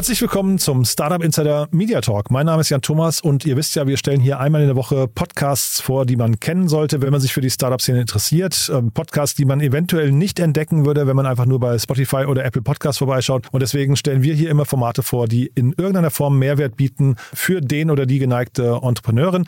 Herzlich willkommen zum Startup Insider Media Talk. Mein Name ist Jan Thomas und ihr wisst ja, wir stellen hier einmal in der Woche Podcasts vor, die man kennen sollte, wenn man sich für die Startup-Szene interessiert. Ähm, Podcasts, die man eventuell nicht entdecken würde, wenn man einfach nur bei Spotify oder Apple Podcasts vorbeischaut. Und deswegen stellen wir hier immer Formate vor, die in irgendeiner Form Mehrwert bieten für den oder die geneigte Entrepreneurin.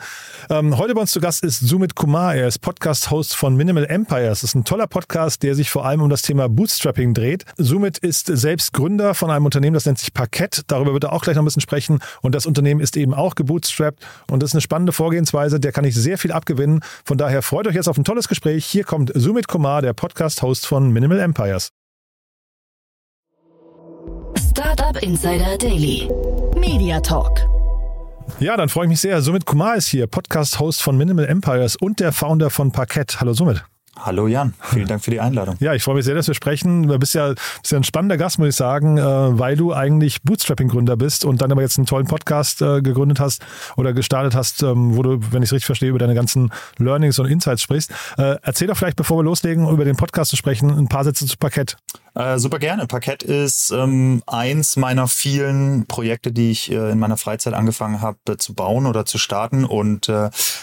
Ähm, heute bei uns zu Gast ist Sumit Kumar. Er ist Podcast-Host von Minimal Empires. Das ist ein toller Podcast, der sich vor allem um das Thema Bootstrapping dreht. Sumit ist selbst Gründer von einem Unternehmen, das nennt sich Parkett. Darüber wird er auch gleich noch ein bisschen sprechen. Und das Unternehmen ist eben auch gebootstrapped. Und das ist eine spannende Vorgehensweise. Der kann ich sehr viel abgewinnen. Von daher freut euch jetzt auf ein tolles Gespräch. Hier kommt Sumit Kumar, der Podcast-Host von Minimal Empires. Startup Insider Daily. Media Talk. Ja, dann freue ich mich sehr. Sumit Kumar ist hier, Podcast-Host von Minimal Empires und der Founder von Parkett. Hallo Sumit. Hallo Jan, vielen Dank für die Einladung. Ja, ich freue mich sehr, dass wir sprechen. Du bist ja, bist ja ein spannender Gast, muss ich sagen, äh, weil du eigentlich Bootstrapping-Gründer bist und dann aber jetzt einen tollen Podcast äh, gegründet hast oder gestartet hast, ähm, wo du, wenn ich es richtig verstehe, über deine ganzen Learnings und Insights sprichst. Äh, erzähl doch vielleicht, bevor wir loslegen, über den Podcast zu sprechen, ein paar Sätze zu Parkett. Äh, super gerne. Parkett ist ähm, eins meiner vielen Projekte, die ich äh, in meiner Freizeit angefangen habe äh, zu bauen oder zu starten. Und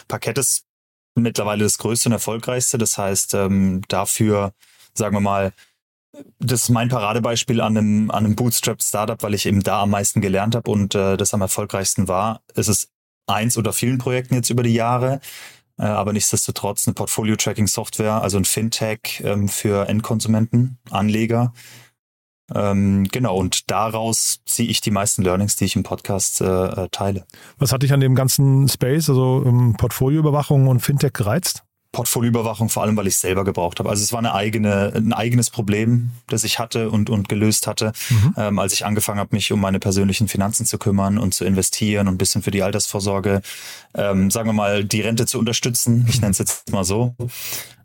Parkett ist mittlerweile das größte und erfolgreichste. Das heißt, ähm, dafür, sagen wir mal, das ist mein Paradebeispiel an einem, an einem Bootstrap-Startup, weil ich eben da am meisten gelernt habe und äh, das am erfolgreichsten war. Es ist eins oder vielen Projekten jetzt über die Jahre, äh, aber nichtsdestotrotz eine Portfolio-Tracking-Software, also ein Fintech ähm, für Endkonsumenten, Anleger. Ähm, genau, und daraus ziehe ich die meisten Learnings, die ich im Podcast äh, teile. Was hat dich an dem ganzen Space, also ähm, Portfolioüberwachung und Fintech gereizt? Portfolioüberwachung, vor allem weil ich es selber gebraucht habe. Also es war eine eigene, ein eigenes Problem, das ich hatte und, und gelöst hatte, mhm. ähm, als ich angefangen habe, mich um meine persönlichen Finanzen zu kümmern und zu investieren und ein bisschen für die Altersvorsorge, ähm, sagen wir mal, die Rente zu unterstützen. Ich nenne es jetzt mal so.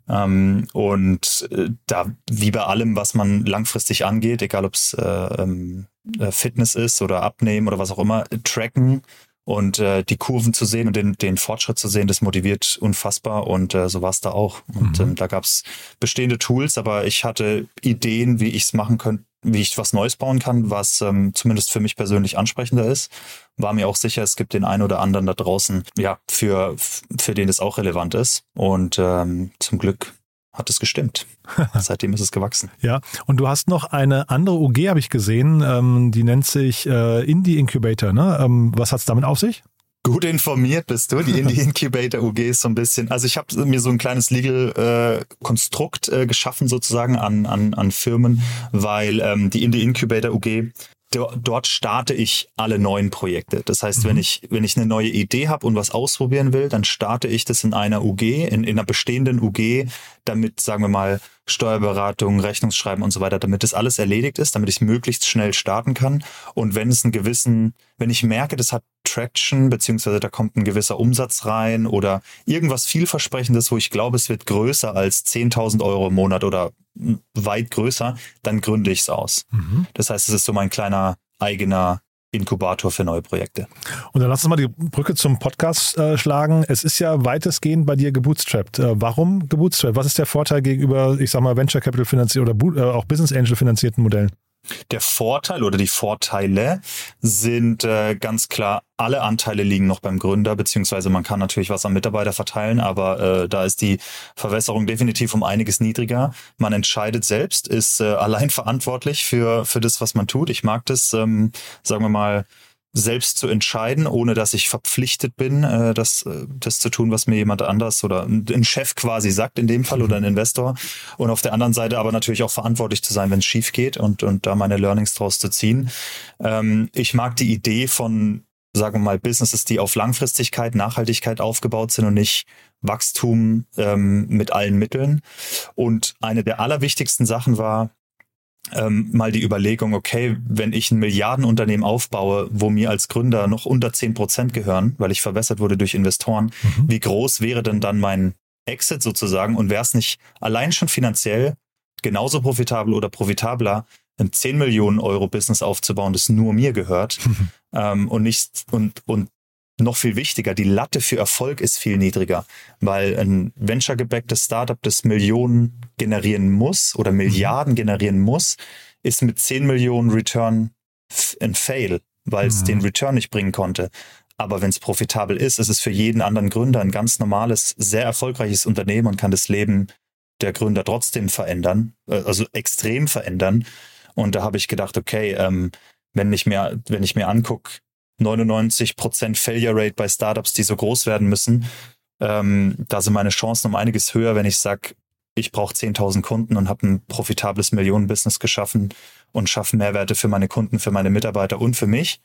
Ähm, und äh, da, wie bei allem, was man langfristig angeht, egal ob es äh, ähm, äh, Fitness ist oder Abnehmen oder was auch immer, tracken und äh, die Kurven zu sehen und den, den Fortschritt zu sehen, das motiviert unfassbar und äh, so war es da auch. Und mhm. ähm, da gab es bestehende Tools, aber ich hatte Ideen, wie ich es machen könnte, wie ich was Neues bauen kann, was ähm, zumindest für mich persönlich ansprechender ist. War mir auch sicher, es gibt den einen oder anderen da draußen, ja, für, für den es auch relevant ist. Und ähm, zum Glück hat es gestimmt. Seitdem ist es gewachsen. Ja, und du hast noch eine andere UG, habe ich gesehen, ähm, die nennt sich äh, Indie Incubator. Ne? Ähm, was hat es damit auf sich? Gut informiert bist du. Die Indie Incubator UG ist so ein bisschen, also ich habe mir so ein kleines Legal äh, Konstrukt äh, geschaffen sozusagen an, an, an Firmen, weil ähm, die Indie Incubator UG dort starte ich alle neuen Projekte. Das heißt, mhm. wenn ich wenn ich eine neue Idee habe und was ausprobieren will, dann starte ich das in einer UG, in, in einer bestehenden UG, damit sagen wir mal Steuerberatung, Rechnungsschreiben und so weiter, damit das alles erledigt ist, damit ich möglichst schnell starten kann. Und wenn es einen gewissen, wenn ich merke, das hat Traction, beziehungsweise da kommt ein gewisser Umsatz rein oder irgendwas vielversprechendes, wo ich glaube, es wird größer als 10.000 Euro im Monat oder weit größer, dann gründe ich es aus. Mhm. Das heißt, es ist so mein kleiner eigener Inkubator für neue Projekte. Und dann lass uns mal die Brücke zum Podcast äh, schlagen. Es ist ja weitestgehend bei dir gebootstrapped. Äh, warum gebootstrapped? Was ist der Vorteil gegenüber, ich sag mal, Venture Capital finanzierten oder äh, auch Business Angel finanzierten Modellen? Der Vorteil oder die Vorteile sind äh, ganz klar, alle Anteile liegen noch beim Gründer, beziehungsweise man kann natürlich was an Mitarbeiter verteilen, aber äh, da ist die Verwässerung definitiv um einiges niedriger. Man entscheidet selbst, ist äh, allein verantwortlich für, für das, was man tut. Ich mag das, ähm, sagen wir mal, selbst zu entscheiden, ohne dass ich verpflichtet bin, äh, das, äh, das zu tun, was mir jemand anders oder ein Chef quasi sagt in dem Fall oder ein Investor. Und auf der anderen Seite aber natürlich auch verantwortlich zu sein, wenn es schief geht und, und da meine Learnings draus zu ziehen. Ähm, ich mag die Idee von, sagen wir mal, Businesses, die auf Langfristigkeit, Nachhaltigkeit aufgebaut sind und nicht Wachstum ähm, mit allen Mitteln. Und eine der allerwichtigsten Sachen war, ähm, mal die Überlegung, okay, wenn ich ein Milliardenunternehmen aufbaue, wo mir als Gründer noch unter zehn Prozent gehören, weil ich verwässert wurde durch Investoren, mhm. wie groß wäre denn dann mein Exit sozusagen und wäre es nicht allein schon finanziell genauso profitabel oder profitabler, ein 10 Millionen Euro Business aufzubauen, das nur mir gehört mhm. ähm, und nicht und und noch viel wichtiger, die Latte für Erfolg ist viel niedriger, weil ein venture-gebacktes Startup, das Millionen generieren muss oder Milliarden mhm. generieren muss, ist mit 10 Millionen Return ein Fail, weil es mhm. den Return nicht bringen konnte. Aber wenn es profitabel ist, ist es für jeden anderen Gründer ein ganz normales, sehr erfolgreiches Unternehmen und kann das Leben der Gründer trotzdem verändern, äh, also extrem verändern. Und da habe ich gedacht, okay, ähm, wenn ich mir, wenn ich mir angucke, 99% Failure Rate bei Startups, die so groß werden müssen, ähm, da sind meine Chancen um einiges höher, wenn ich sage, ich brauche 10.000 Kunden und habe ein profitables Millionenbusiness geschaffen und schaffe Mehrwerte für meine Kunden, für meine Mitarbeiter und für mich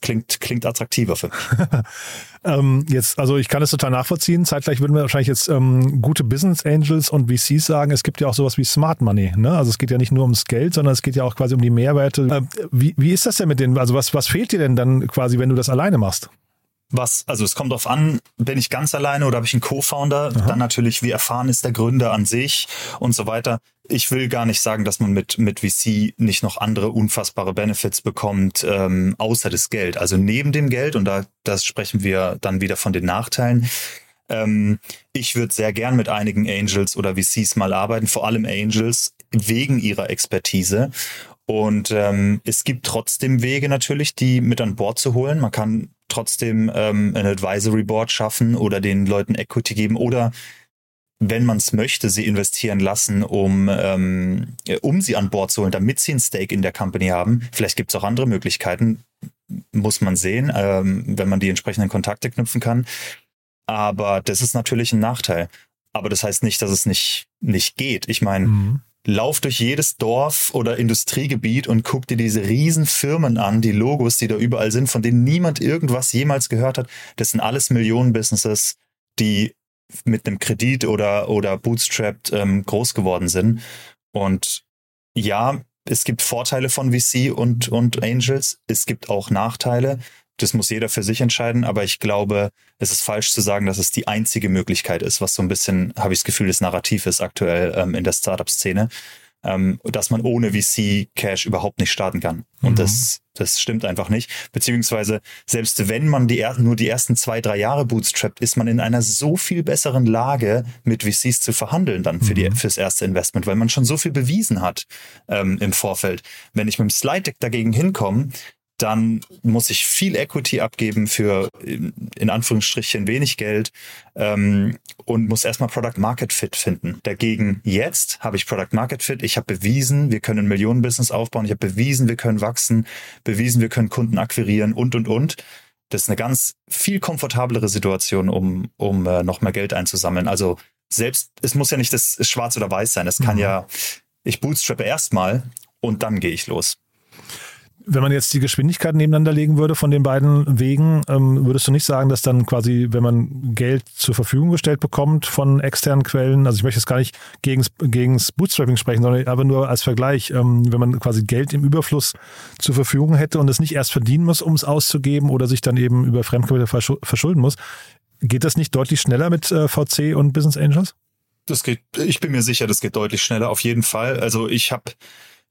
klingt, klingt attraktiver für mich. ähm, jetzt, also ich kann es total nachvollziehen. Zeitgleich würden wir wahrscheinlich jetzt ähm, gute Business Angels und VCs sagen, es gibt ja auch sowas wie Smart Money. Ne? Also es geht ja nicht nur ums Geld, sondern es geht ja auch quasi um die Mehrwerte. Äh, wie, wie ist das denn mit denen? Also was, was fehlt dir denn dann quasi, wenn du das alleine machst? Was, also es kommt darauf an, bin ich ganz alleine oder habe ich einen Co-Founder? Dann natürlich, wie erfahren ist der Gründer an sich und so weiter. Ich will gar nicht sagen, dass man mit, mit VC nicht noch andere unfassbare Benefits bekommt, ähm, außer das Geld. Also neben dem Geld, und da das sprechen wir dann wieder von den Nachteilen. Ähm, ich würde sehr gern mit einigen Angels oder VCs mal arbeiten, vor allem Angels, wegen ihrer Expertise. Und ähm, es gibt trotzdem Wege natürlich, die mit an Bord zu holen. Man kann trotzdem ähm, ein Advisory Board schaffen oder den Leuten Equity geben oder wenn man es möchte, sie investieren lassen, um, ähm, um sie an Bord zu holen, damit sie ein Stake in der Company haben. Vielleicht gibt es auch andere Möglichkeiten, muss man sehen, ähm, wenn man die entsprechenden Kontakte knüpfen kann. Aber das ist natürlich ein Nachteil. Aber das heißt nicht, dass es nicht, nicht geht. Ich meine, mhm lauf durch jedes Dorf oder Industriegebiet und guck dir diese riesen Firmen an, die Logos, die da überall sind, von denen niemand irgendwas jemals gehört hat. Das sind alles Millionen-Businesses, die mit einem Kredit oder, oder bootstrapped ähm, groß geworden sind. Und ja, es gibt Vorteile von VC und, und Angels. Es gibt auch Nachteile. Das muss jeder für sich entscheiden, aber ich glaube, es ist falsch zu sagen, dass es die einzige Möglichkeit ist, was so ein bisschen, habe ich das Gefühl, das Narrativ ist aktuell ähm, in der Startup-Szene, ähm, dass man ohne VC-Cash überhaupt nicht starten kann. Und mhm. das, das stimmt einfach nicht. Beziehungsweise, selbst wenn man die, nur die ersten zwei, drei Jahre bootstrappt, ist man in einer so viel besseren Lage, mit VCs zu verhandeln dann für die, mhm. fürs erste Investment, weil man schon so viel bewiesen hat ähm, im Vorfeld. Wenn ich mit dem Slide Deck dagegen hinkomme, dann muss ich viel Equity abgeben für in Anführungsstrichen wenig Geld ähm, und muss erstmal Product Market Fit finden. Dagegen jetzt habe ich Product Market Fit. Ich habe bewiesen, wir können ein Millionenbusiness aufbauen. Ich habe bewiesen, wir können wachsen, bewiesen, wir können Kunden akquirieren und und und. Das ist eine ganz viel komfortablere Situation, um um äh, noch mehr Geld einzusammeln. Also selbst es muss ja nicht das Schwarz oder Weiß sein. Es kann mhm. ja ich bootstrappe erstmal und dann gehe ich los. Wenn man jetzt die Geschwindigkeit nebeneinander legen würde von den beiden Wegen, ähm, würdest du nicht sagen, dass dann quasi, wenn man Geld zur Verfügung gestellt bekommt von externen Quellen, also ich möchte jetzt gar nicht gegens, gegens Bootstrapping sprechen, sondern aber nur als Vergleich, ähm, wenn man quasi Geld im Überfluss zur Verfügung hätte und es nicht erst verdienen muss, um es auszugeben oder sich dann eben über Fremdkapital verschulden muss, geht das nicht deutlich schneller mit äh, VC und Business Angels? Das geht, ich bin mir sicher, das geht deutlich schneller, auf jeden Fall. Also ich habe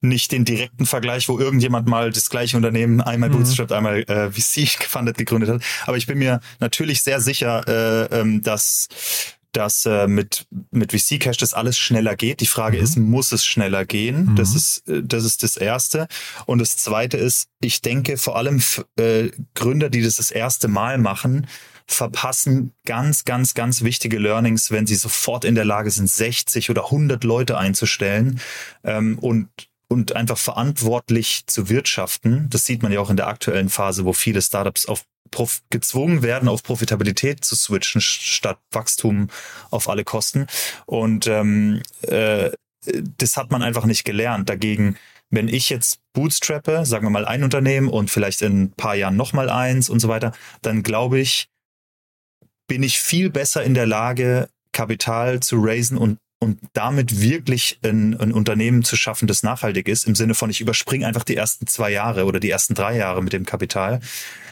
nicht den direkten Vergleich, wo irgendjemand mal das gleiche Unternehmen einmal mhm. Bootstrap, einmal äh, VC gefundet, gegründet hat. Aber ich bin mir natürlich sehr sicher, äh, ähm, dass dass äh, mit mit VC Cash das alles schneller geht. Die Frage mhm. ist, muss es schneller gehen? Mhm. Das ist äh, das ist das erste. Und das zweite ist, ich denke vor allem äh, Gründer, die das das erste Mal machen, verpassen ganz, ganz, ganz wichtige Learnings, wenn sie sofort in der Lage sind, 60 oder 100 Leute einzustellen ähm, und und einfach verantwortlich zu wirtschaften. Das sieht man ja auch in der aktuellen Phase, wo viele Startups auf Prof gezwungen werden, auf Profitabilität zu switchen, statt Wachstum auf alle Kosten. Und ähm, äh, das hat man einfach nicht gelernt. Dagegen, wenn ich jetzt bootstrappe, sagen wir mal ein Unternehmen und vielleicht in ein paar Jahren nochmal eins und so weiter, dann glaube ich, bin ich viel besser in der Lage, Kapital zu raisen und und damit wirklich ein, ein Unternehmen zu schaffen, das nachhaltig ist, im Sinne von, ich überspringe einfach die ersten zwei Jahre oder die ersten drei Jahre mit dem Kapital,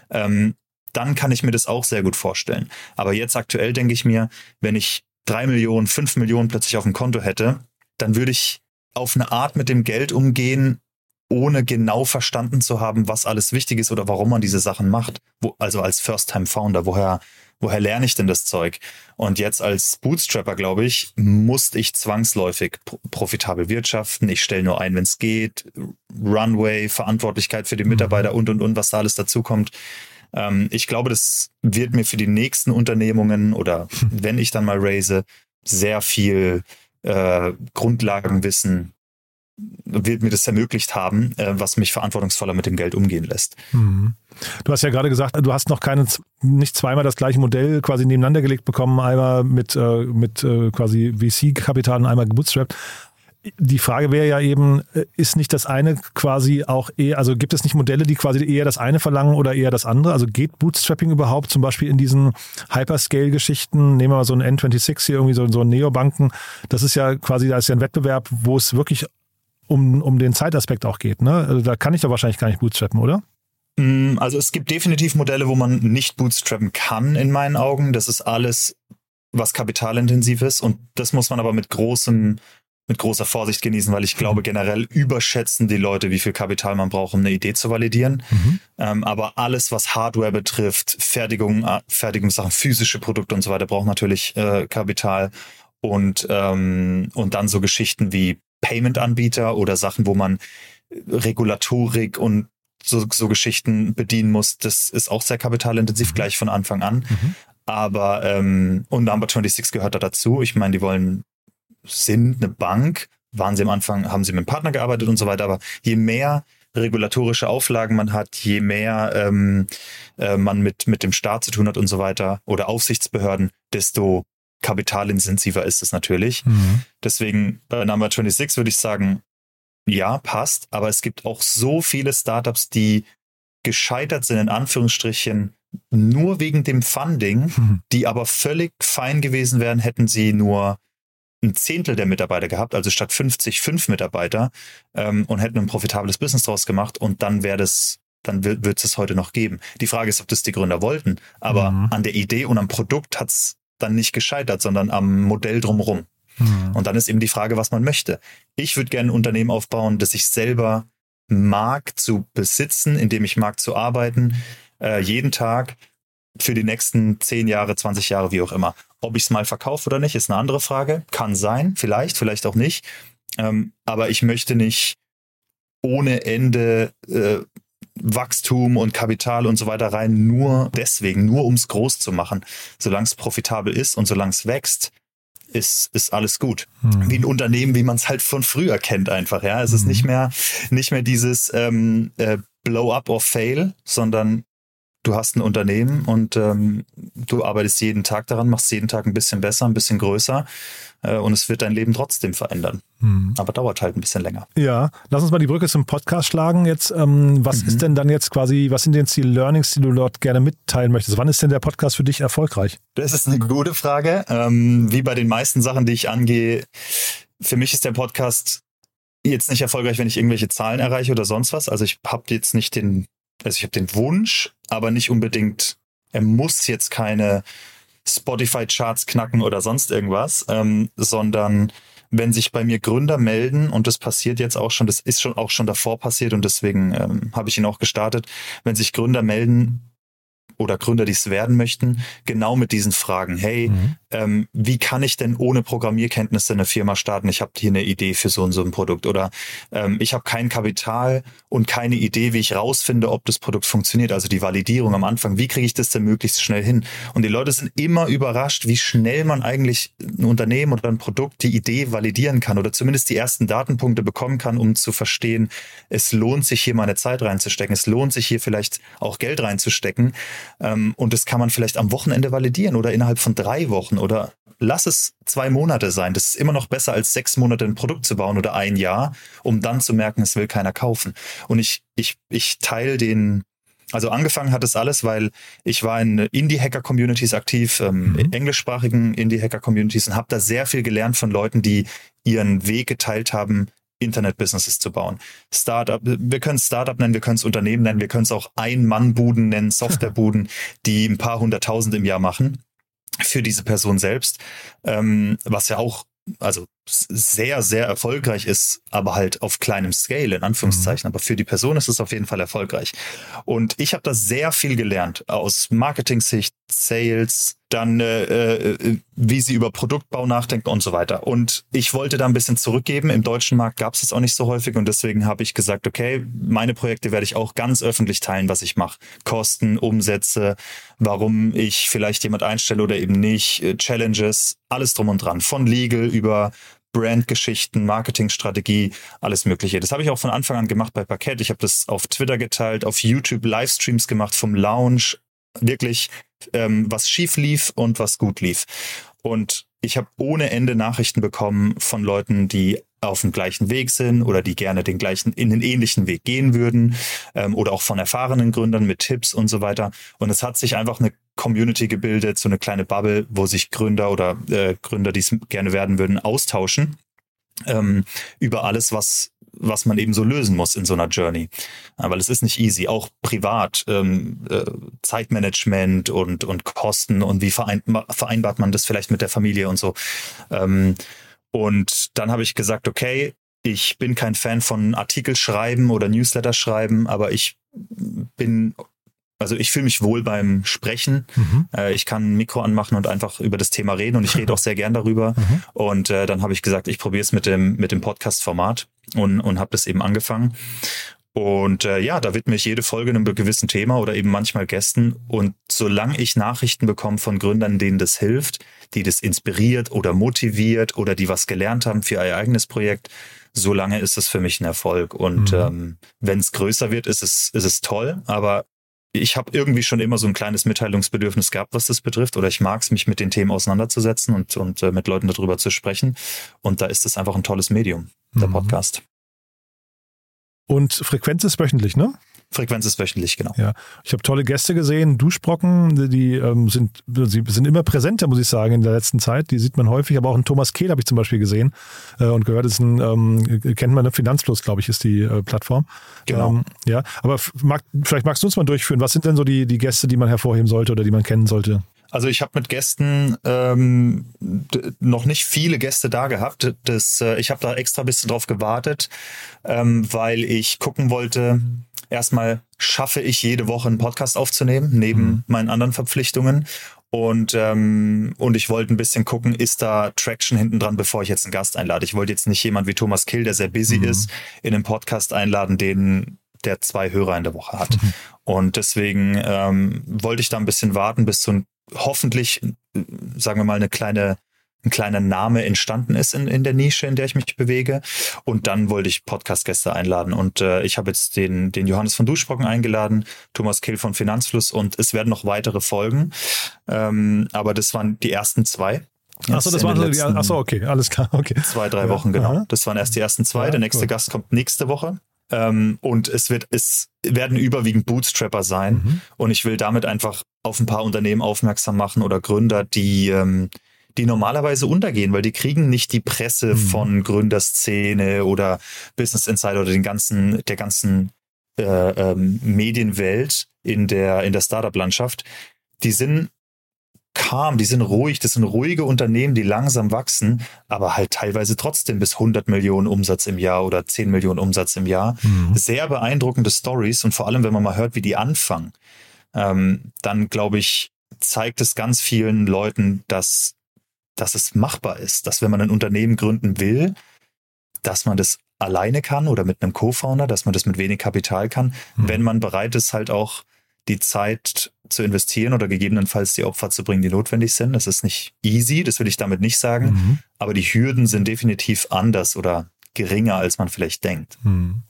ähm, dann kann ich mir das auch sehr gut vorstellen. Aber jetzt aktuell denke ich mir, wenn ich drei Millionen, fünf Millionen plötzlich auf dem Konto hätte, dann würde ich auf eine Art mit dem Geld umgehen, ohne genau verstanden zu haben, was alles wichtig ist oder warum man diese Sachen macht. Wo, also als First-Time-Founder, woher, woher lerne ich denn das Zeug? Und jetzt als Bootstrapper, glaube ich, musste ich zwangsläufig profitabel wirtschaften. Ich stelle nur ein, wenn es geht. Runway, Verantwortlichkeit für die Mitarbeiter mhm. und, und, und, was da alles dazukommt. Ähm, ich glaube, das wird mir für die nächsten Unternehmungen oder wenn ich dann mal raise, sehr viel äh, Grundlagenwissen wird mir das ermöglicht haben, äh, was mich verantwortungsvoller mit dem Geld umgehen lässt. Mhm. Du hast ja gerade gesagt, du hast noch keine, nicht zweimal das gleiche Modell quasi nebeneinander gelegt bekommen, einmal mit, äh, mit äh, quasi VC-Kapital und einmal gebootstrapped. Die Frage wäre ja eben, ist nicht das eine quasi auch eher, also gibt es nicht Modelle, die quasi eher das eine verlangen oder eher das andere? Also geht Bootstrapping überhaupt zum Beispiel in diesen Hyperscale-Geschichten? Nehmen wir mal so ein N26 hier, irgendwie so, so Neobanken. Das ist ja quasi, da ist ja ein Wettbewerb, wo es wirklich um, um den Zeitaspekt auch geht. Ne? Also da kann ich doch wahrscheinlich gar nicht bootstrappen, oder? Mm, also es gibt definitiv Modelle, wo man nicht bootstrappen kann, in meinen Augen. Das ist alles, was kapitalintensiv ist. Und das muss man aber mit großem mit großer Vorsicht genießen, weil ich glaube, mhm. generell überschätzen die Leute, wie viel Kapital man braucht, um eine Idee zu validieren. Mhm. Ähm, aber alles, was Hardware betrifft, Fertigung, äh, Fertigungssachen, physische Produkte und so weiter, braucht natürlich äh, Kapital. Und, ähm, und dann so Geschichten wie Payment-Anbieter oder Sachen, wo man Regulatorik und so, so Geschichten bedienen muss. Das ist auch sehr kapitalintensiv mhm. gleich von Anfang an. Mhm. Aber ähm, und Number 26 gehört da dazu. Ich meine, die wollen sind eine Bank, waren sie am Anfang, haben sie mit einem Partner gearbeitet und so weiter, aber je mehr regulatorische Auflagen man hat, je mehr ähm, äh, man mit, mit dem Staat zu tun hat und so weiter oder Aufsichtsbehörden, desto kapitalintensiver ist es natürlich. Mhm. Deswegen bei Number 26 würde ich sagen, ja, passt, aber es gibt auch so viele Startups, die gescheitert sind, in Anführungsstrichen, nur wegen dem Funding, mhm. die aber völlig fein gewesen wären, hätten sie nur ein Zehntel der Mitarbeiter gehabt, also statt 50 fünf Mitarbeiter ähm, und hätten ein profitables Business draus gemacht und dann wäre das, dann wird es es heute noch geben. Die Frage ist, ob das die Gründer wollten, aber mhm. an der Idee und am Produkt hat es dann nicht gescheitert, sondern am Modell drumherum. Mhm. Und dann ist eben die Frage, was man möchte. Ich würde gerne ein Unternehmen aufbauen, das ich selber mag zu besitzen, in dem ich mag zu arbeiten, äh, jeden Tag für die nächsten 10 Jahre, 20 Jahre, wie auch immer. Ob ich es mal verkaufe oder nicht, ist eine andere Frage. Kann sein, vielleicht, vielleicht auch nicht. Ähm, aber ich möchte nicht ohne Ende äh, Wachstum und Kapital und so weiter rein, nur deswegen, nur um es groß zu machen. Solange es profitabel ist und solange es wächst, ist, ist alles gut. Hm. Wie ein Unternehmen, wie man es halt von früher kennt einfach. Ja, es hm. ist nicht mehr, nicht mehr dieses ähm, äh, Blow up or fail, sondern du hast ein Unternehmen und ähm, du arbeitest jeden Tag daran, machst jeden Tag ein bisschen besser, ein bisschen größer äh, und es wird dein Leben trotzdem verändern. Mhm. Aber dauert halt ein bisschen länger. Ja, lass uns mal die Brücke zum Podcast schlagen jetzt. Ähm, was mhm. ist denn dann jetzt quasi, was sind jetzt die Learnings, die du dort gerne mitteilen möchtest? Wann ist denn der Podcast für dich erfolgreich? Das ist eine gute Frage. Ähm, wie bei den meisten Sachen, die ich angehe, für mich ist der Podcast jetzt nicht erfolgreich, wenn ich irgendwelche Zahlen erreiche oder sonst was. Also ich habe jetzt nicht den also ich habe den Wunsch, aber nicht unbedingt, er muss jetzt keine Spotify-Charts knacken oder sonst irgendwas, ähm, sondern wenn sich bei mir Gründer melden, und das passiert jetzt auch schon, das ist schon auch schon davor passiert und deswegen ähm, habe ich ihn auch gestartet, wenn sich Gründer melden oder Gründer, die es werden möchten, genau mit diesen Fragen. Hey, mhm. Ähm, wie kann ich denn ohne Programmierkenntnisse eine Firma starten? Ich habe hier eine Idee für so und so ein Produkt. Oder ähm, ich habe kein Kapital und keine Idee, wie ich rausfinde, ob das Produkt funktioniert. Also die Validierung am Anfang. Wie kriege ich das denn möglichst schnell hin? Und die Leute sind immer überrascht, wie schnell man eigentlich ein Unternehmen oder ein Produkt die Idee validieren kann oder zumindest die ersten Datenpunkte bekommen kann, um zu verstehen, es lohnt sich hier meine Zeit reinzustecken. Es lohnt sich hier vielleicht auch Geld reinzustecken. Ähm, und das kann man vielleicht am Wochenende validieren oder innerhalb von drei Wochen oder lass es zwei Monate sein. Das ist immer noch besser als sechs Monate ein Produkt zu bauen oder ein Jahr, um dann zu merken, es will keiner kaufen. Und ich, ich, ich teile den, Also angefangen hat es alles, weil ich war in Indie-Hacker-Communities aktiv, ähm, mhm. englischsprachigen Indie-Hacker-Communities und habe da sehr viel gelernt von Leuten, die ihren Weg geteilt haben, Internet-Businesses zu bauen. Startup, wir können es Startup nennen, wir können es Unternehmen nennen, wir können es auch Ein-Mann-Buden nennen, Softwarebuden, die ein paar hunderttausend im Jahr machen für diese Person selbst, ähm, was ja auch also sehr, sehr erfolgreich ist, aber halt auf kleinem Scale, in Anführungszeichen. Mhm. Aber für die Person ist es auf jeden Fall erfolgreich. Und ich habe da sehr viel gelernt aus Marketing-Sicht, Sales, dann äh, äh, wie sie über Produktbau nachdenken und so weiter. Und ich wollte da ein bisschen zurückgeben. Im deutschen Markt gab es es auch nicht so häufig und deswegen habe ich gesagt, okay, meine Projekte werde ich auch ganz öffentlich teilen, was ich mache. Kosten, Umsätze, warum ich vielleicht jemand einstelle oder eben nicht, äh, Challenges, alles drum und dran. Von Legal über Brandgeschichten, Marketingstrategie, alles Mögliche. Das habe ich auch von Anfang an gemacht bei Parkett. Ich habe das auf Twitter geteilt, auf YouTube Livestreams gemacht vom Lounge. Wirklich ähm, was schief lief und was gut lief. Und ich habe ohne Ende Nachrichten bekommen von Leuten, die auf dem gleichen Weg sind oder die gerne den gleichen, in den ähnlichen Weg gehen würden ähm, oder auch von erfahrenen Gründern mit Tipps und so weiter. Und es hat sich einfach eine Community gebildet, so eine kleine Bubble, wo sich Gründer oder äh, Gründer, die es gerne werden würden, austauschen ähm, über alles, was was man eben so lösen muss in so einer Journey. Weil es ist nicht easy, auch privat, ähm, äh, Zeitmanagement und, und Kosten und wie vereinbart man das vielleicht mit der Familie und so. Ähm, und dann habe ich gesagt, okay, ich bin kein Fan von Artikel schreiben oder Newsletter schreiben, aber ich bin also ich fühle mich wohl beim Sprechen. Mhm. Äh, ich kann ein Mikro anmachen und einfach über das Thema reden und ich rede auch sehr gern darüber. Mhm. Und äh, dann habe ich gesagt, ich probiere es mit dem mit dem Podcast-Format und und habe das eben angefangen. Und äh, ja, da widme ich jede Folge einem gewissen Thema oder eben manchmal Gästen. Und solange ich Nachrichten bekomme von Gründern, denen das hilft, die das inspiriert oder motiviert oder die was gelernt haben für ihr eigenes Projekt, solange ist es für mich ein Erfolg. Und mhm. ähm, wenn es größer wird, ist es, ist es toll. Aber ich habe irgendwie schon immer so ein kleines Mitteilungsbedürfnis gehabt, was das betrifft, oder ich mag es, mich mit den Themen auseinanderzusetzen und, und äh, mit Leuten darüber zu sprechen. Und da ist es einfach ein tolles Medium, der mhm. Podcast. Und Frequenz ist wöchentlich, ne? Frequenz ist wöchentlich, genau. Ja, ich habe tolle Gäste gesehen, Duschbrocken, die ähm, sind, sie sind immer präsenter, muss ich sagen, in der letzten Zeit. Die sieht man häufig, aber auch einen Thomas Kehl habe ich zum Beispiel gesehen äh, und gehört, ist ein, ähm, kennt man, ne? Finanzfluss, glaube ich, ist die äh, Plattform. Genau. Ähm, ja, aber mag, vielleicht magst du uns mal durchführen. Was sind denn so die, die Gäste, die man hervorheben sollte oder die man kennen sollte? Also ich habe mit Gästen ähm, noch nicht viele Gäste da gehabt. Das, äh, ich habe da extra ein bisschen drauf gewartet, ähm, weil ich gucken wollte, erstmal schaffe ich jede Woche einen Podcast aufzunehmen, neben mhm. meinen anderen Verpflichtungen. Und, ähm, und ich wollte ein bisschen gucken, ist da Traction hinten dran, bevor ich jetzt einen Gast einlade. Ich wollte jetzt nicht jemand wie Thomas Kill, der sehr busy mhm. ist, in einen Podcast einladen, den der zwei Hörer in der Woche hat. Mhm. Und deswegen ähm, wollte ich da ein bisschen warten, bis so ein hoffentlich, sagen wir mal, eine kleine ein kleiner Name entstanden ist in, in der Nische, in der ich mich bewege. Und dann wollte ich Podcast-Gäste einladen. Und äh, ich habe jetzt den, den Johannes von Duschbrocken eingeladen, Thomas Kill von Finanzfluss und es werden noch weitere folgen. Ähm, aber das waren die ersten zwei. Achso, das waren die, achso, okay, alles klar, okay. Zwei, drei Wochen, genau. Aha. Das waren erst die ersten zwei. Ja, der nächste cool. Gast kommt nächste Woche. Ähm, und es wird, es werden überwiegend Bootstrapper sein. Mhm. Und ich will damit einfach auf ein paar Unternehmen aufmerksam machen oder Gründer, die, ähm, die normalerweise untergehen, weil die kriegen nicht die Presse mhm. von Gründerszene oder Business Insider oder den ganzen, der ganzen äh, ähm, Medienwelt in der, in der Startup-Landschaft. Die sind calm, die sind ruhig, das sind ruhige Unternehmen, die langsam wachsen, aber halt teilweise trotzdem bis 100 Millionen Umsatz im Jahr oder 10 Millionen Umsatz im Jahr. Mhm. Sehr beeindruckende Stories und vor allem, wenn man mal hört, wie die anfangen, ähm, dann glaube ich, zeigt es ganz vielen Leuten, dass dass es machbar ist, dass wenn man ein Unternehmen gründen will, dass man das alleine kann oder mit einem Co-Founder, dass man das mit wenig Kapital kann, mhm. wenn man bereit ist, halt auch die Zeit zu investieren oder gegebenenfalls die Opfer zu bringen, die notwendig sind. Das ist nicht easy, das will ich damit nicht sagen, mhm. aber die Hürden sind definitiv anders oder geringer, als man vielleicht denkt. Mhm.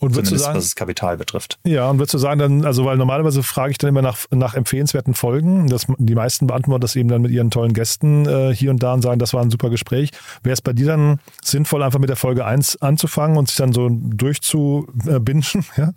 Und würdest du sagen, was das Kapital betrifft. ja, und würdest du sagen, dann, also weil normalerweise frage ich dann immer nach, nach empfehlenswerten Folgen. Das, die meisten beantworten das eben dann mit ihren tollen Gästen äh, hier und da und sagen, das war ein super Gespräch. Wäre es bei dir dann sinnvoll, einfach mit der Folge 1 anzufangen und sich dann so durchzubingen? Ja?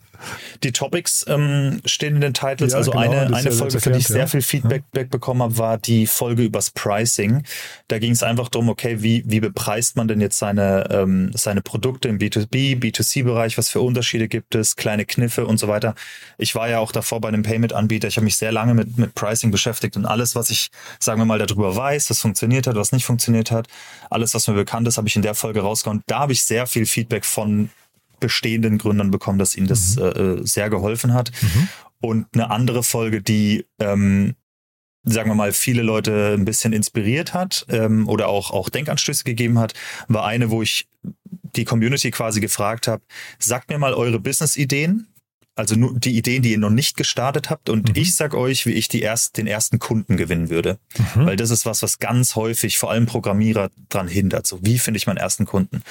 Die Topics ähm, stehen in den Titles. Ja, also genau, eine, eine ja Folge, für die ich sehr ja. viel Feedback bekommen habe, war die Folge übers Pricing. Da ging es einfach darum, okay, wie, wie bepreist man denn jetzt seine, ähm, seine Produkte im B2B, B2C-Bereich, was für Unterschiede gibt es, kleine Kniffe und so weiter. Ich war ja auch davor bei einem Payment-Anbieter. Ich habe mich sehr lange mit, mit Pricing beschäftigt und alles, was ich, sagen wir mal, darüber weiß, was funktioniert hat, was nicht funktioniert hat, alles, was mir bekannt ist, habe ich in der Folge rausgehauen. Da habe ich sehr viel Feedback von bestehenden Gründern bekommen, dass ihnen das äh, sehr geholfen hat. Und eine andere Folge, die, ähm, sagen wir mal, viele Leute ein bisschen inspiriert hat ähm, oder auch, auch Denkanstöße gegeben hat, war eine, wo ich die Community quasi gefragt habe, sagt mir mal eure Business-Ideen, also nur die Ideen, die ihr noch nicht gestartet habt und ich sag euch, wie ich die erst, den ersten Kunden gewinnen würde. Weil das ist was, was ganz häufig vor allem Programmierer dran hindert. So, wie finde ich meinen ersten Kunden?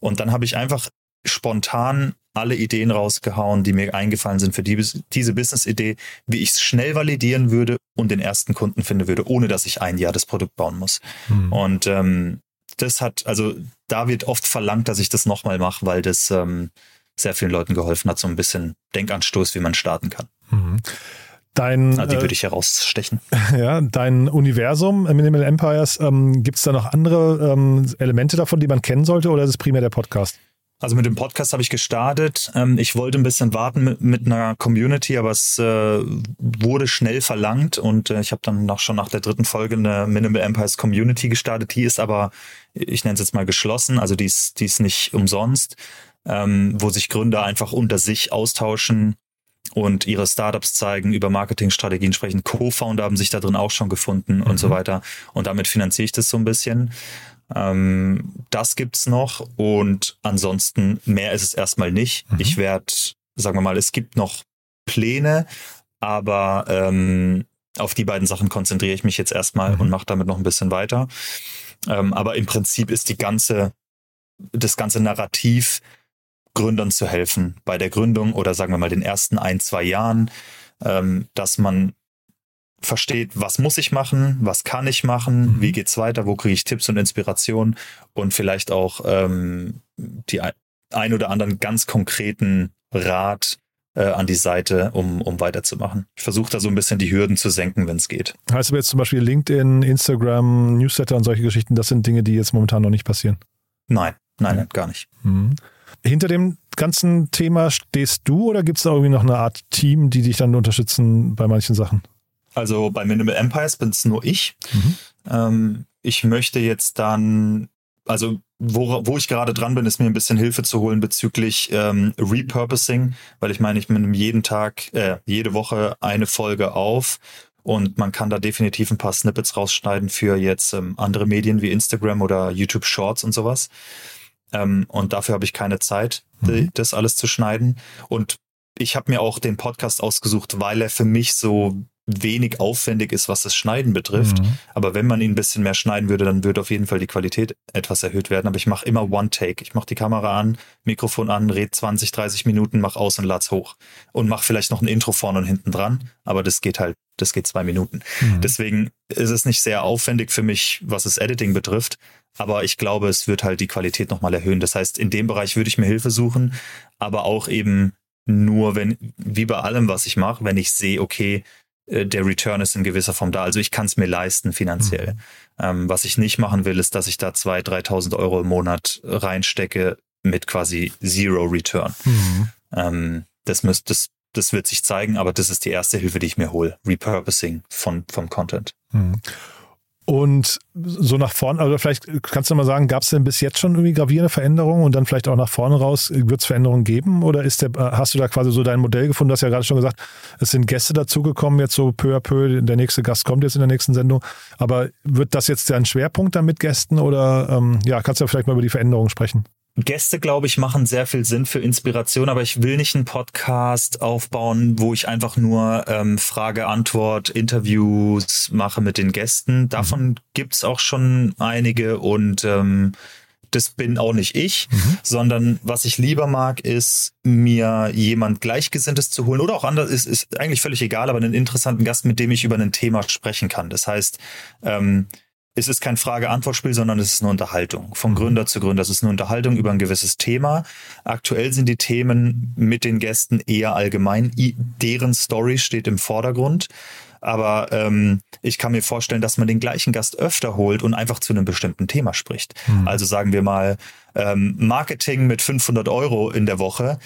Und dann habe ich einfach spontan alle Ideen rausgehauen, die mir eingefallen sind für die, diese Business-Idee, wie ich es schnell validieren würde und den ersten Kunden finden würde, ohne dass ich ein Jahr das Produkt bauen muss. Und ähm, das hat, also da wird oft verlangt, dass ich das nochmal mache, weil das ähm, sehr vielen Leuten geholfen hat, so ein bisschen Denkanstoß, wie man starten kann. Dein, Also die äh, würde ich herausstechen. ja, dein Universum, äh, Minimal Empires, ähm, gibt es da noch andere ähm, Elemente davon, die man kennen sollte oder ist es primär der Podcast? Also mit dem Podcast habe ich gestartet. Ähm, ich wollte ein bisschen warten mit, mit einer Community, aber es äh, wurde schnell verlangt und äh, ich habe dann nach, schon nach der dritten Folge eine Minimal Empires Community gestartet. Die ist aber, ich nenne es jetzt mal geschlossen, also die ist, die ist nicht umsonst, ähm, wo sich Gründer einfach unter sich austauschen und ihre Startups zeigen, über Marketingstrategien sprechen. Co-Founder haben sich da drin auch schon gefunden und so weiter. Und damit finanziere ich das so ein bisschen. Ähm, das gibt's noch und ansonsten mehr ist es erstmal nicht. Ich werde, sagen wir mal, es gibt noch Pläne, aber ähm, auf die beiden Sachen konzentriere ich mich jetzt erstmal und mache damit noch ein bisschen weiter. Ähm, aber im Prinzip ist die ganze, das ganze Narrativ, Gründern zu helfen bei der Gründung oder sagen wir mal den ersten ein, zwei Jahren, ähm, dass man versteht, was muss ich machen, was kann ich machen, wie geht's weiter, wo kriege ich Tipps und Inspiration und vielleicht auch ähm, die ein, oder anderen ganz konkreten Rat äh, an die Seite, um, um weiterzumachen. Ich versuche da so ein bisschen die Hürden zu senken, wenn es geht. Heißt aber jetzt zum Beispiel LinkedIn, Instagram, Newsletter und solche Geschichten, das sind Dinge, die jetzt momentan noch nicht passieren. Nein, nein, nein gar nicht. Hinter dem ganzen Thema stehst du oder gibt es da irgendwie noch eine Art Team, die dich dann unterstützen bei manchen Sachen? Also bei Minimal Empires bin es nur ich. Ähm, ich möchte jetzt dann, also wo, wo ich gerade dran bin, ist mir ein bisschen Hilfe zu holen bezüglich ähm, Repurposing, weil ich meine, ich nehme jeden Tag, äh, jede Woche eine Folge auf und man kann da definitiv ein paar Snippets rausschneiden für jetzt ähm, andere Medien wie Instagram oder YouTube Shorts und sowas. Ähm, und dafür habe ich keine Zeit, die, das alles zu schneiden. Und ich habe mir auch den Podcast ausgesucht, weil er für mich so wenig aufwendig ist, was das Schneiden betrifft. Aber wenn man ihn ein bisschen mehr schneiden würde, dann würde auf jeden Fall die Qualität etwas erhöht werden. Aber ich mache immer One Take. Ich mache die Kamera an, Mikrofon an, red 20, 30 Minuten, mach aus und lad's hoch. Und mach vielleicht noch ein Intro vorne und hinten dran. Aber das geht halt, das geht zwei Minuten. Deswegen ist es nicht sehr aufwendig für mich, was das Editing betrifft. Aber ich glaube, es wird halt die Qualität nochmal erhöhen. Das heißt, in dem Bereich würde ich mir Hilfe suchen, aber auch eben nur, wenn, wie bei allem, was ich mache, wenn ich sehe, okay, der Return ist in gewisser Form da. Also ich kann es mir leisten finanziell. Ähm, was ich nicht machen will, ist, dass ich da 2.000, 3.000 Euro im Monat reinstecke mit quasi Zero Return. Ähm, das, müsst, das, das wird sich zeigen, aber das ist die erste Hilfe, die ich mir hole. Repurposing von, vom Content. Und so nach vorne, oder vielleicht kannst du mal sagen, gab es denn bis jetzt schon irgendwie gravierende Veränderungen und dann vielleicht auch nach vorne raus, wird es Veränderungen geben? Oder ist der, hast du da quasi so dein Modell gefunden? Du hast ja gerade schon gesagt, es sind Gäste dazugekommen, jetzt so peu à peu, der nächste Gast kommt jetzt in der nächsten Sendung. Aber wird das jetzt ein Schwerpunkt dann mit Gästen oder ähm, ja, kannst du ja vielleicht mal über die Veränderungen sprechen? Gäste, glaube ich, machen sehr viel Sinn für Inspiration, aber ich will nicht einen Podcast aufbauen, wo ich einfach nur ähm, Frage, Antwort, Interviews mache mit den Gästen. Davon gibt's auch schon einige und ähm, das bin auch nicht ich, mhm. sondern was ich lieber mag, ist mir jemand Gleichgesinntes zu holen oder auch anders, ist, ist eigentlich völlig egal, aber einen interessanten Gast, mit dem ich über ein Thema sprechen kann. Das heißt, ähm, es ist kein Frage-Antwort-Spiel, sondern es ist eine Unterhaltung. Von. Gründer zu Gründer. Es ist eine Unterhaltung über ein gewisses Thema. Aktuell sind die Themen mit den Gästen eher allgemein. Deren Story steht im Vordergrund. Aber ähm, ich kann mir vorstellen, dass man den gleichen Gast öfter holt und einfach zu einem bestimmten Thema spricht. Mhm. Also sagen wir mal ähm, Marketing mit 500 Euro in der Woche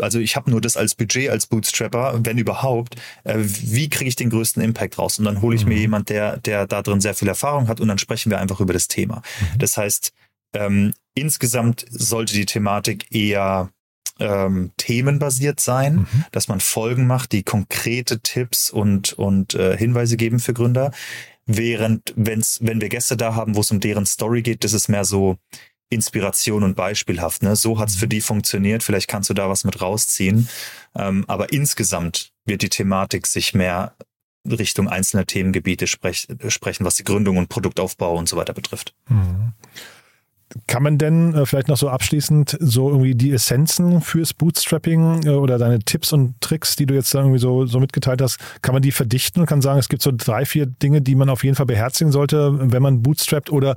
also ich habe nur das als Budget als Bootstrapper, wenn überhaupt, äh, wie kriege ich den größten Impact raus? Und dann hole ich mhm. mir jemand, der, der da drin sehr viel Erfahrung hat und dann sprechen wir einfach über das Thema. Mhm. Das heißt, ähm, insgesamt sollte die Thematik eher ähm, themenbasiert sein, mhm. dass man Folgen macht, die konkrete Tipps und, und äh, Hinweise geben für Gründer. Während, wenn's, wenn wir Gäste da haben, wo es um deren Story geht, das ist mehr so, Inspiration und beispielhaft. Ne? So hat's für mhm. die funktioniert. Vielleicht kannst du da was mit rausziehen. Ähm, aber insgesamt wird die Thematik sich mehr Richtung einzelner Themengebiete sprech, sprechen, was die Gründung und Produktaufbau und so weiter betrifft. Mhm. Kann man denn äh, vielleicht noch so abschließend so irgendwie die Essenzen fürs Bootstrapping äh, oder deine Tipps und Tricks, die du jetzt irgendwie so, so mitgeteilt hast, kann man die verdichten und kann sagen, es gibt so drei, vier Dinge, die man auf jeden Fall beherzigen sollte, wenn man bootstrappt oder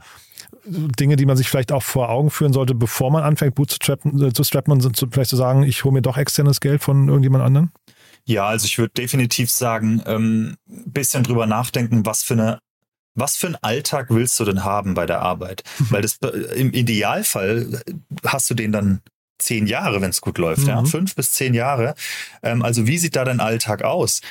Dinge, die man sich vielleicht auch vor Augen führen sollte, bevor man anfängt, Boot zu strappen, äh, zu strappen und zu, vielleicht zu sagen, ich hole mir doch externes Geld von irgendjemand anderen? Ja, also ich würde definitiv sagen, ähm, bisschen drüber nachdenken, was für eine was für einen Alltag willst du denn haben bei der Arbeit? Weil das äh, im Idealfall hast du den dann zehn Jahre, wenn es gut läuft, mhm. ja, fünf bis zehn Jahre. Ähm, also wie sieht da dein Alltag aus,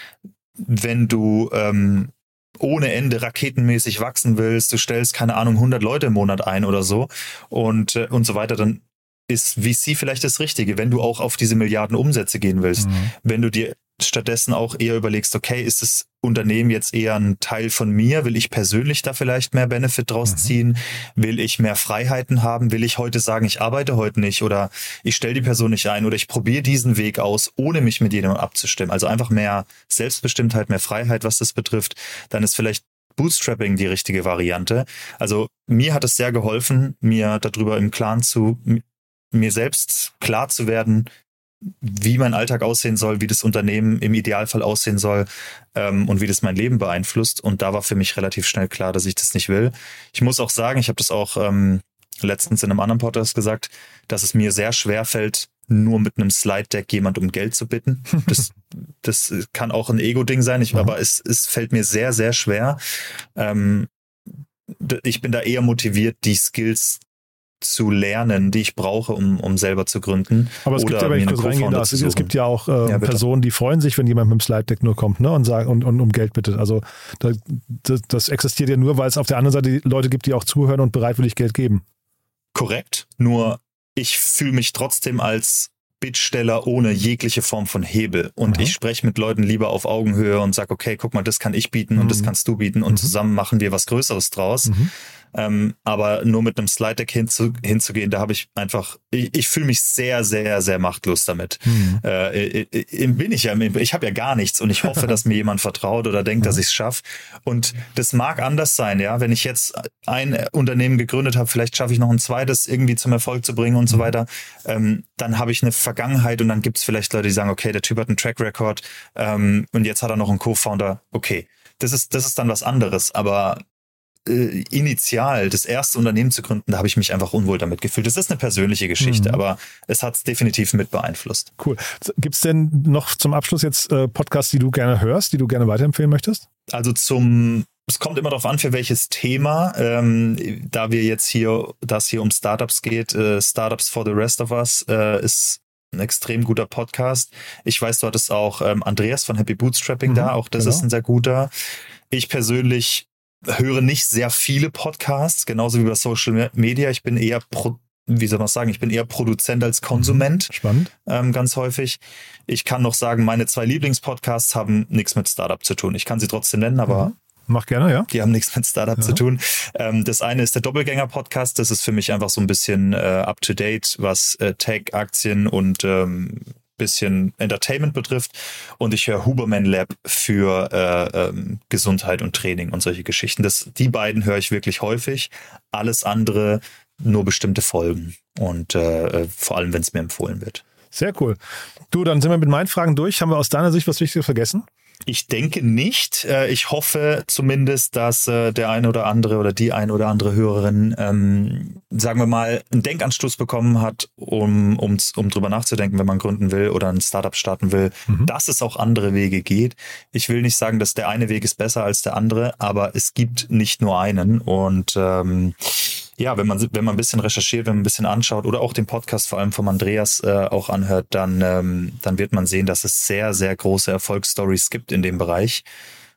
wenn du ähm, ohne Ende raketenmäßig wachsen willst, du stellst, keine Ahnung, 100 Leute im Monat ein oder so und, äh, und so weiter, dann ist VC vielleicht das Richtige, wenn du auch auf diese Milliarden Umsätze gehen willst. Mhm. Wenn du dir stattdessen auch eher überlegst, okay, ist das Unternehmen jetzt eher ein Teil von mir? Will ich persönlich da vielleicht mehr Benefit draus mhm. ziehen? Will ich mehr Freiheiten haben? Will ich heute sagen, ich arbeite heute nicht oder ich stelle die Person nicht ein oder ich probiere diesen Weg aus, ohne mich mit jemandem abzustimmen? Also einfach mehr Selbstbestimmtheit, mehr Freiheit, was das betrifft. Dann ist vielleicht Bootstrapping die richtige Variante. Also mir hat es sehr geholfen, mir darüber im Klaren zu, mir selbst klar zu werden, wie mein Alltag aussehen soll, wie das Unternehmen im Idealfall aussehen soll ähm, und wie das mein Leben beeinflusst. Und da war für mich relativ schnell klar, dass ich das nicht will. Ich muss auch sagen, ich habe das auch ähm, letztens in einem anderen Podcast gesagt, dass es mir sehr schwer fällt, nur mit einem Slide-Deck jemand um Geld zu bitten. Das, das kann auch ein Ego-Ding sein, ich, aber es, es fällt mir sehr, sehr schwer. Ähm, ich bin da eher motiviert, die Skills zu lernen, die ich brauche, um, um selber zu gründen. Aber es gibt ja, wenn ich kurz reingehe, es, es gibt ja auch äh, ja, Personen, die freuen sich, wenn jemand mit dem Slide Deck nur kommt ne, und, sagt, und, und um Geld bittet. Also das, das existiert ja nur, weil es auf der anderen Seite Leute gibt, die auch zuhören und bereitwillig Geld geben. Korrekt. Nur ich fühle mich trotzdem als Bittsteller ohne jegliche Form von Hebel. Und mhm. ich spreche mit Leuten lieber auf Augenhöhe und sage, okay, guck mal, das kann ich bieten und mhm. das kannst du bieten und mhm. zusammen machen wir was Größeres draus. Ähm, aber nur mit einem Slide Deck hinzu, hinzugehen, da habe ich einfach, ich, ich fühle mich sehr, sehr, sehr machtlos damit. Mhm. Äh, bin ich ja, ich habe ja gar nichts und ich hoffe, dass mir jemand vertraut oder denkt, mhm. dass ich es schaffe. Und das mag anders sein, ja. Wenn ich jetzt ein Unternehmen gegründet habe, vielleicht schaffe ich noch ein zweites irgendwie zum Erfolg zu bringen und so mhm. weiter. Ähm, dann habe ich eine Vergangenheit und dann gibt es vielleicht Leute, die sagen, okay, der Typ hat einen Track Record ähm, und jetzt hat er noch einen Co-Founder. Okay, das ist, das ist dann was anderes. Aber äh, initial das erste Unternehmen zu gründen, da habe ich mich einfach unwohl damit gefühlt. Das ist eine persönliche Geschichte, mhm. aber es hat es definitiv mit beeinflusst. Cool. Gibt es denn noch zum Abschluss jetzt äh, Podcasts, die du gerne hörst, die du gerne weiterempfehlen möchtest? Also zum es kommt immer darauf an, für welches Thema. Ähm, da wir jetzt hier, das hier um Startups geht, äh, Startups for the Rest of Us äh, ist ein extrem guter Podcast. Ich weiß, du hattest auch ähm, Andreas von Happy Bootstrapping mhm, da, auch das genau. ist ein sehr guter. Ich persönlich höre nicht sehr viele Podcasts, genauso wie bei Social Media. Ich bin eher Pro wie soll man sagen, ich bin eher Produzent als Konsument. Mhm. Spannend. Ähm, ganz häufig. Ich kann noch sagen, meine zwei Lieblingspodcasts haben nichts mit Startup zu tun. Ich kann sie trotzdem nennen, aber mhm. Mach gerne, ja. Die haben nichts mit Startup ja. zu tun. Ähm, das eine ist der Doppelgänger-Podcast. Das ist für mich einfach so ein bisschen äh, up-to-date, was äh, Tech, Aktien und ähm, bisschen Entertainment betrifft. Und ich höre Huberman Lab für äh, ähm, Gesundheit und Training und solche Geschichten. Das, die beiden höre ich wirklich häufig. Alles andere nur bestimmte Folgen und äh, vor allem, wenn es mir empfohlen wird. Sehr cool. Du, dann sind wir mit meinen Fragen durch. Haben wir aus deiner Sicht was Wichtiges vergessen? Ich denke nicht. Äh, ich hoffe zumindest, dass äh, der eine oder andere oder die eine oder andere Hörerin, ähm, sagen wir mal, einen Denkanstoß bekommen hat, um, um, um drüber nachzudenken, wenn man gründen will oder ein Startup starten will, mhm. dass es auch andere Wege geht. Ich will nicht sagen, dass der eine Weg ist besser als der andere, aber es gibt nicht nur einen und ähm, ja, wenn man, wenn man ein bisschen recherchiert, wenn man ein bisschen anschaut oder auch den Podcast vor allem vom Andreas äh, auch anhört, dann, ähm, dann wird man sehen, dass es sehr, sehr große Erfolgsstories gibt in dem Bereich,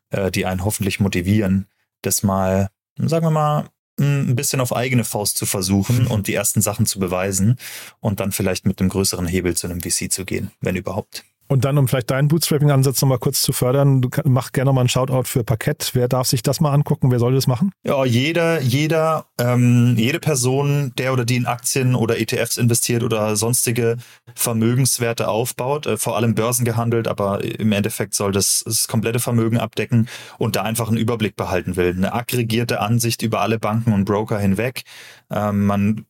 äh, die einen hoffentlich motivieren, das mal, sagen wir mal, ein bisschen auf eigene Faust zu versuchen und die ersten Sachen zu beweisen und dann vielleicht mit einem größeren Hebel zu einem VC zu gehen, wenn überhaupt. Und dann, um vielleicht deinen Bootstrapping-Ansatz nochmal kurz zu fördern, du mach gerne mal einen Shoutout für Parkett. Wer darf sich das mal angucken? Wer soll das machen? Ja, jeder, jeder, ähm, jede Person, der oder die in Aktien oder ETFs investiert oder sonstige Vermögenswerte aufbaut, äh, vor allem Börsen gehandelt, aber im Endeffekt soll das das komplette Vermögen abdecken und da einfach einen Überblick behalten will. Eine aggregierte Ansicht über alle Banken und Broker hinweg. Ähm, man,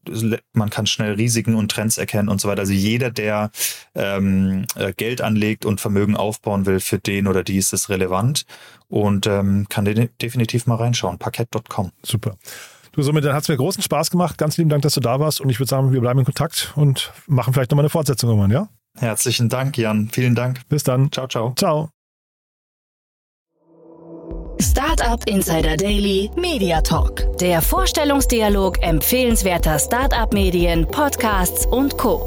man kann schnell Risiken und Trends erkennen und so weiter. Also jeder, der ähm, äh, Geld anlegt und Vermögen aufbauen will, für den oder die ist es relevant und ähm, kann de definitiv mal reinschauen. Parkett.com. Super. Du, somit hat es mir großen Spaß gemacht. Ganz lieben Dank, dass du da warst und ich würde sagen, wir bleiben in Kontakt und machen vielleicht nochmal eine Fortsetzung irgendwann, ja? Herzlichen Dank, Jan. Vielen Dank. Bis dann. Ciao, ciao. Ciao. Startup Insider Daily Media Talk. Der Vorstellungsdialog empfehlenswerter Startup-Medien, Podcasts und Co.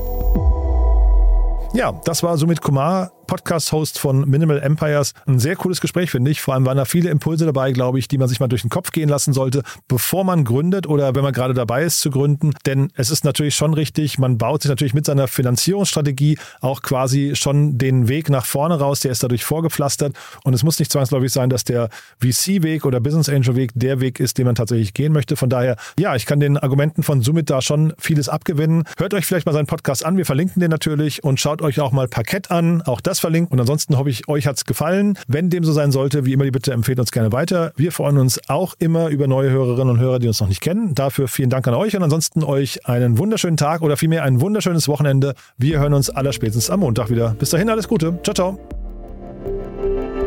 Ja, das war somit Kumar Podcast-Host von Minimal Empires. Ein sehr cooles Gespräch, finde ich. Vor allem waren da viele Impulse dabei, glaube ich, die man sich mal durch den Kopf gehen lassen sollte, bevor man gründet oder wenn man gerade dabei ist zu gründen. Denn es ist natürlich schon richtig, man baut sich natürlich mit seiner Finanzierungsstrategie auch quasi schon den Weg nach vorne raus, der ist dadurch vorgepflastert. Und es muss nicht zwangsläufig sein, dass der VC-Weg oder Business Angel-Weg der Weg ist, den man tatsächlich gehen möchte. Von daher, ja, ich kann den Argumenten von Summit da schon vieles abgewinnen. Hört euch vielleicht mal seinen Podcast an, wir verlinken den natürlich und schaut euch auch mal Parkett an. Auch das das verlinken. Und ansonsten hoffe ich, euch hat es gefallen. Wenn dem so sein sollte, wie immer die Bitte, empfehlt uns gerne weiter. Wir freuen uns auch immer über neue Hörerinnen und Hörer, die uns noch nicht kennen. Dafür vielen Dank an euch und ansonsten euch einen wunderschönen Tag oder vielmehr ein wunderschönes Wochenende. Wir hören uns aller spätestens am Montag wieder. Bis dahin alles Gute. Ciao, ciao.